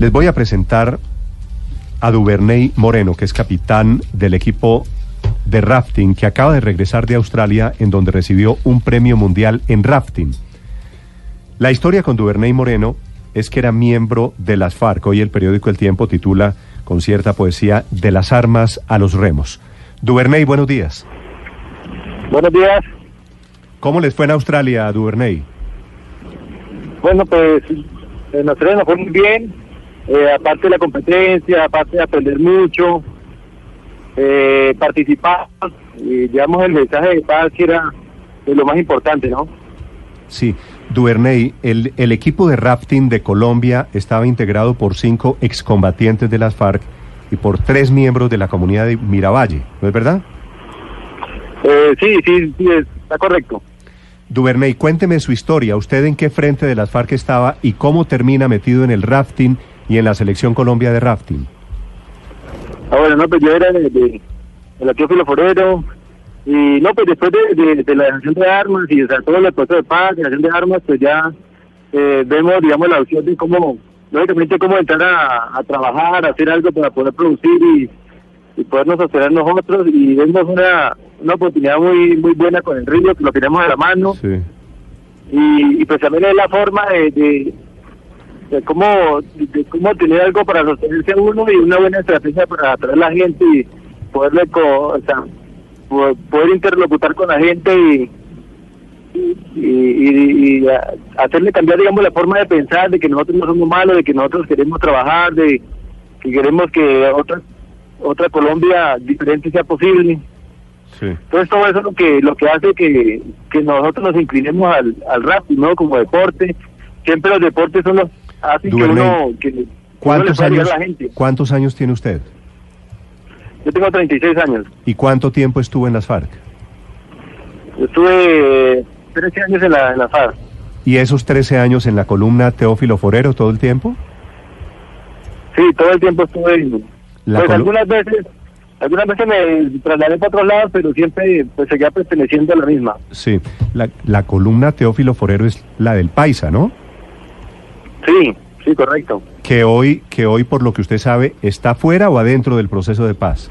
Les voy a presentar a Duvernay Moreno, que es capitán del equipo de rafting que acaba de regresar de Australia en donde recibió un premio mundial en rafting. La historia con Duvernay Moreno es que era miembro de las FARC. Hoy el periódico El Tiempo titula con cierta poesía De las armas a los remos. Duvernay, buenos días. Buenos días. ¿Cómo les fue en Australia, Duvernay? Bueno, pues en Australia nos fue muy bien. Eh, aparte de la competencia, aparte de aprender mucho, eh, participar y llevamos el mensaje de paz que era de lo más importante, ¿no? Sí, Duvernay, el, el equipo de rafting de Colombia estaba integrado por cinco excombatientes de las FARC y por tres miembros de la comunidad de Miravalle, ¿no es verdad? Eh, sí, sí, sí, está correcto. Duvernay, cuénteme su historia. ¿Usted en qué frente de las FARC estaba y cómo termina metido en el rafting y en la selección Colombia de rafting? Ah, bueno, no, pues yo era de, de, de la Teófilo Forero y no, pues después de, de, de la dejación de armas y o sea, todo el proceso de paz, de dejación de armas, pues ya eh, vemos, digamos, la opción de cómo, lógicamente, cómo entrar a, a trabajar, a hacer algo para poder producir y, y podernos sostener nosotros y vemos una, una oportunidad muy muy buena con el río, que lo tenemos a la mano Sí. y, y pues también es la forma de, de, de cómo de cómo tener algo para sostenerse a uno y una buena estrategia para atraer a la gente y poderle co- o sea, po- poder interlocutar con la gente y y, y- y a- hacerle cambiar digamos la forma de pensar de que nosotros no somos malos de que nosotros queremos trabajar de que queremos que otra otra Colombia diferente sea posible Sí. entonces todo eso es lo que lo que hace que, que nosotros nos inclinemos al, al rap, ¿no? Como deporte. Siempre los deportes son los hacen que uno que ¿Cuántos años, a la gente. ¿Cuántos años tiene usted? Yo tengo 36 años. ¿Y cuánto tiempo estuvo en las FARC? Yo estuve 13 años en la, en la FARC. ¿Y esos 13 años en la columna Teófilo Forero todo el tiempo? Sí, todo el tiempo estuve en... Pues algunas veces algunas veces me trasladé para otros lados, pero siempre pues seguía perteneciendo a la misma. Sí, la, la columna Teófilo Forero es la del Paisa, ¿no? Sí, sí, correcto. Que hoy, que hoy, por lo que usted sabe, está fuera o adentro del proceso de paz.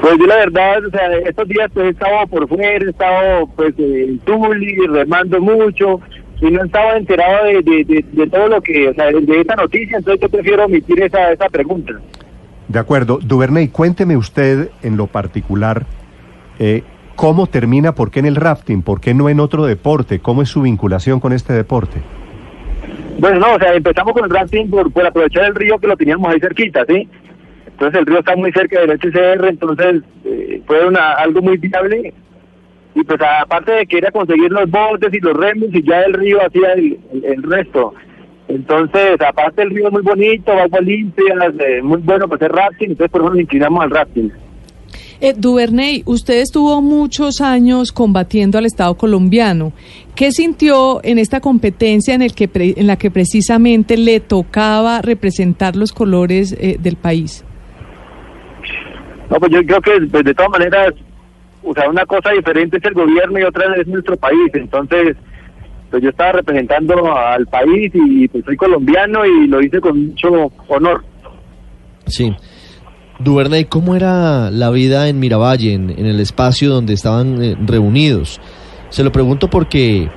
Pues yo la verdad, o sea, estos días pues he estado por fuera, he estado pues en Tuli, remando mucho y no estaba enterado de, de, de, de todo lo que, o sea, de, de esta noticia, entonces yo prefiero omitir esa, esa pregunta. De acuerdo. Duvernay, cuénteme usted en lo particular eh, cómo termina, por qué en el rafting, por qué no en otro deporte, cómo es su vinculación con este deporte. Bueno, no, o sea, empezamos con el rafting por, por aprovechar el río que lo teníamos ahí cerquita, ¿sí? Entonces el río está muy cerca del HCR, entonces eh, fue una, algo muy viable. Y pues aparte de que era conseguir los botes y los remos y ya el río hacía el, resto. Entonces, aparte el río es muy bonito, agua limpia, eh, muy bueno para hacer rafting, entonces por eso nos inclinamos al rafting. Eh, Duvernay, usted estuvo muchos años combatiendo al Estado colombiano. ¿Qué sintió en esta competencia en, el que pre- en la que precisamente le tocaba representar los colores eh, del país? No, pues yo creo que pues, de todas maneras, o sea, una cosa diferente es el gobierno y otra es nuestro país. Entonces, pues yo estaba representando al país y pues soy colombiano y lo hice con mucho honor. Sí. Duvernay, ¿cómo era la vida en Miravalle, en, en el espacio donde estaban eh, reunidos? Se lo pregunto porque,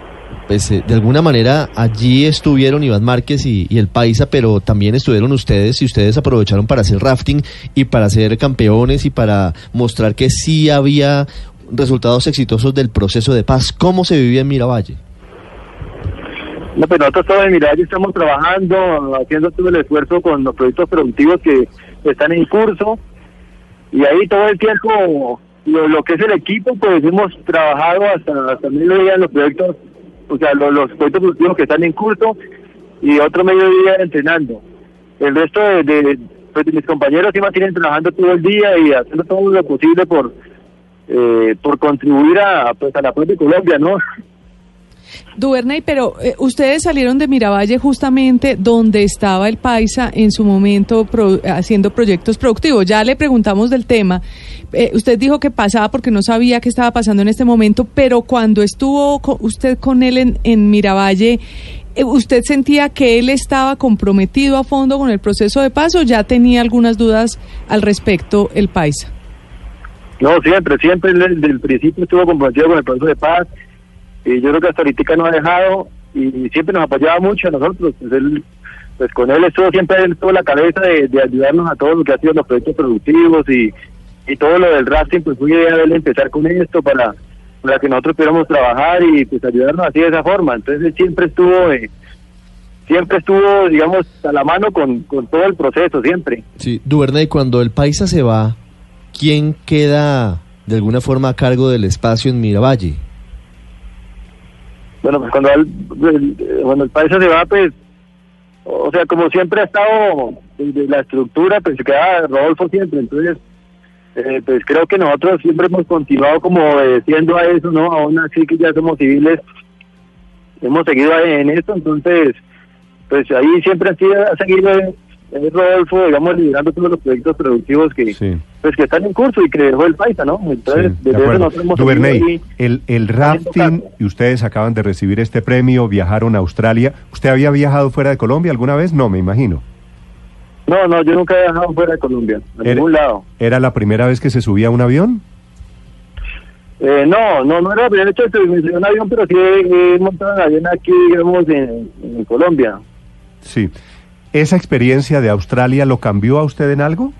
pues, eh, de alguna manera allí estuvieron Iván Márquez y, el Paisa, pero también estuvieron ustedes y ustedes aprovecharon para hacer rafting y para ser campeones y para mostrar que sí había resultados exitosos del proceso de paz. ¿Cómo se vivía en Miravalle? No, pues nosotros en Miravalle estamos trabajando, haciendo todo el esfuerzo con los proyectos productivos que están en curso y ahí todo el tiempo lo, que es el equipo, pues hemos trabajado hasta, hasta mediodía en los proyectos, o sea, lo- los proyectos productivos que están en curso y otro mediodía entrenando. El resto de, de, pues, de mis compañeros sí mantienen trabajando todo el día y haciendo todo lo posible por eh, por contribuir a, pues, a la propia Colombia, ¿no? Duvernay, pero eh, ustedes salieron de Miravalle justamente donde estaba el Paisa en su momento haciendo proyectos productivos. Ya le preguntamos del tema. Eh, usted dijo que pasaba porque no sabía qué estaba pasando en este momento, pero cuando estuvo co- usted con él en, en Miravalle, eh, ¿usted sentía que él estaba comprometido a fondo con el proceso de paz o ya tenía algunas dudas al respecto el Paisa? No, siempre, siempre desde el principio estuvo comprometido con el proceso de paz y yo creo que hasta ahorita no ha dejado y siempre nos apoyaba mucho a nosotros. Pues, él, pues con él estuvo siempre toda la cabeza de, de ayudarnos a todos lo que ha sido los proyectos productivos y, y todo lo del rafting, pues fue idea de él empezar con esto para, para que nosotros pudiéramos trabajar y pues ayudarnos así de esa forma. Entonces él siempre estuvo... Eh, siempre estuvo, digamos, a la mano con, con todo el proceso, siempre. Sí, Duvernay, cuando el paisa se va, ¿quién queda de alguna forma a cargo del espacio en Miravalle? Bueno, pues cuando el, cuando el país se va, pues, o sea, como siempre ha estado desde la estructura, pues se queda Rodolfo siempre, entonces, eh, pues creo que nosotros siempre hemos continuado como obedeciendo a eso, ¿no? Aún así que ya somos civiles, hemos seguido en esto, entonces, pues ahí siempre ha, sido, ha seguido eh, Rodolfo, digamos, liderando todos los proyectos productivos que, Sí. pues que están en curso y que dejó el paisa, ¿no? Entonces, Sí, de desde eso nosotros hemos Duvernay, el, el rafting, y ustedes acaban de recibir este premio, viajaron a Australia. ¿Usted había viajado fuera de Colombia alguna vez? No, me imagino. No, no, yo nunca he viajado fuera de Colombia, a Era- ningún lado. ¿Era la primera vez que se subía a un avión? Eh, no, no, no era la primera vez que a un avión, pero sí he, he montado en avión aquí, digamos, en, en Colombia. Sí. ¿Esa experiencia de Australia lo cambió a usted en algo?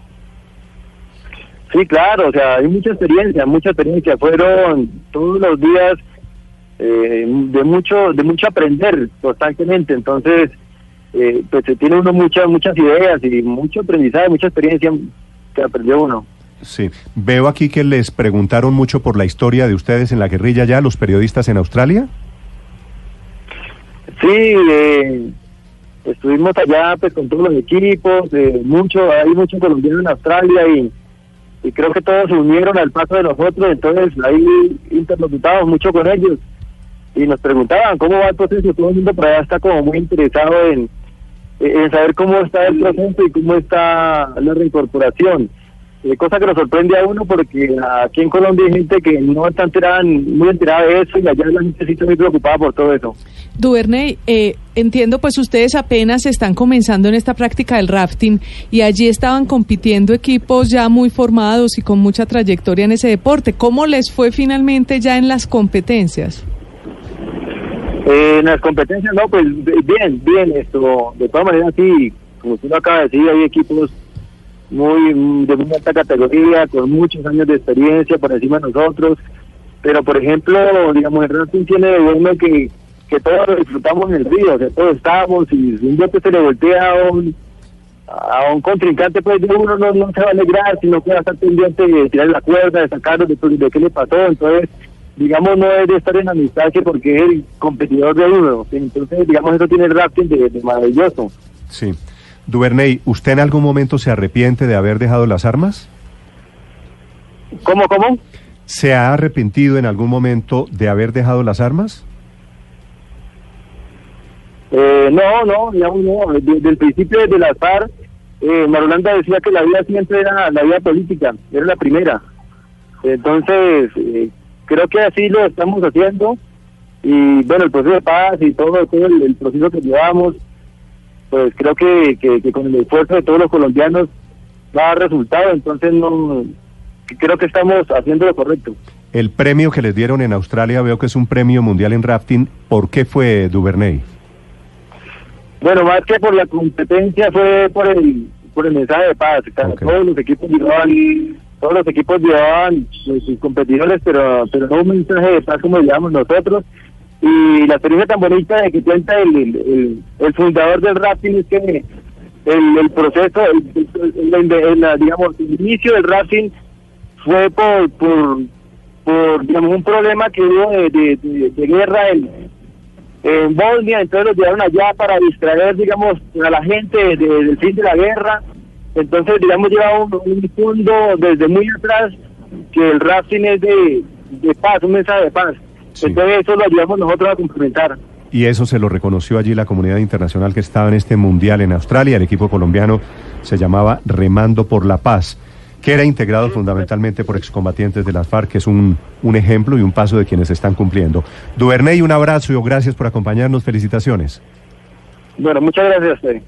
Sí, claro, o sea, hay mucha experiencia, mucha experiencia. Fueron todos los días eh, de mucho de mucho aprender constantemente. Entonces, eh, pues se tiene uno muchas muchas ideas y mucho aprendizaje, mucha experiencia que aprendió uno. Sí. Veo aquí que les preguntaron mucho por la historia de ustedes en la guerrilla ya, los periodistas en Australia. Sí, eh, estuvimos allá pues con todos los equipos, eh, mucho, hay muchos colombianos en Australia y, y creo que todos se unieron al paso de nosotros, entonces ahí interlocutamos mucho con ellos y nos preguntaban cómo va el proceso, todo el mundo por allá está como muy interesado en, en saber cómo está el proceso y cómo está la reincorporación. Eh, cosa que nos sorprende a uno porque aquí en Colombia hay gente que no está enterada, muy enterada de eso y allá la gente sí está muy preocupada por todo eso. Duvernay, eh, entiendo, pues ustedes apenas están comenzando en esta práctica del rafting y allí estaban compitiendo equipos ya muy formados y con mucha trayectoria en ese deporte. ¿Cómo les fue finalmente ya en las competencias? Eh, en las competencias, no, pues bien, bien, esto, de todas maneras, sí, como usted lo acaba de decir, hay equipos muy mm, de muy alta categoría, con muchos años de experiencia por encima de nosotros, pero por ejemplo, digamos, el rafting tiene de bueno que, que todos lo disfrutamos en el río, sea, todos estamos, y si un que se le voltea a un, a un contrincante, pues uno no, no se va a alegrar, sino que va a estar pendiente de tirar la cuerda, de sacarlo, de, de qué le pasó, entonces digamos, no es de estar en amistad que porque es el competidor de uno. Entonces, digamos, eso tiene el rafting de, de maravilloso. Sí. Duvernay, ¿usted en algún momento se arrepiente de haber dejado las armas? ¿Cómo, cómo? ¿Se ha arrepentido en algún momento de haber dejado las armas? Eh, no, no, digamos, no. Desde el principio de la FARC, eh, Marulanda decía que la vida siempre era la vida política, era la primera. Entonces, eh, creo que así lo estamos haciendo. Y bueno, el proceso de paz y todo, todo el, el proceso que llevamos, pues creo que, que, que con el esfuerzo de todos los colombianos va a dar resultado. Entonces, no creo que estamos haciendo lo correcto. El premio que les dieron en Australia veo que es un premio mundial en rafting. ¿Por qué fue Duvernay? Bueno, más que por la competencia fue por el por el mensaje de paz. Todos los equipos llevaban, todos los equipos llevaban pues, sus competidores, pero pero no un mensaje de paz como llevamos nosotros. Y la experiencia tan bonita de que cuenta el, el, fundador del rafting es que el, proceso, el, digamos, el inicio del rafting fue por, por, digamos, un problema que hubo de, de, guerra en, en Bosnia, entonces los llevaron allá para distraer, digamos, a la gente de- del fin de la guerra. Entonces, digamos, lleva un, un fondo desde muy atrás que el rafting es de, de paz, un mensaje de paz. Sí. Entonces, eso lo ayudamos nosotros a complementar. Y eso se lo reconoció allí la comunidad internacional que estaba en este mundial en Australia. El equipo colombiano se llamaba Remando por la Paz, que era integrado fundamentalmente por excombatientes de las FARC, que es un, un ejemplo y un paso de quienes están cumpliendo. Duvernay, un abrazo y gracias por acompañarnos. Felicitaciones. Bueno, muchas gracias a usted.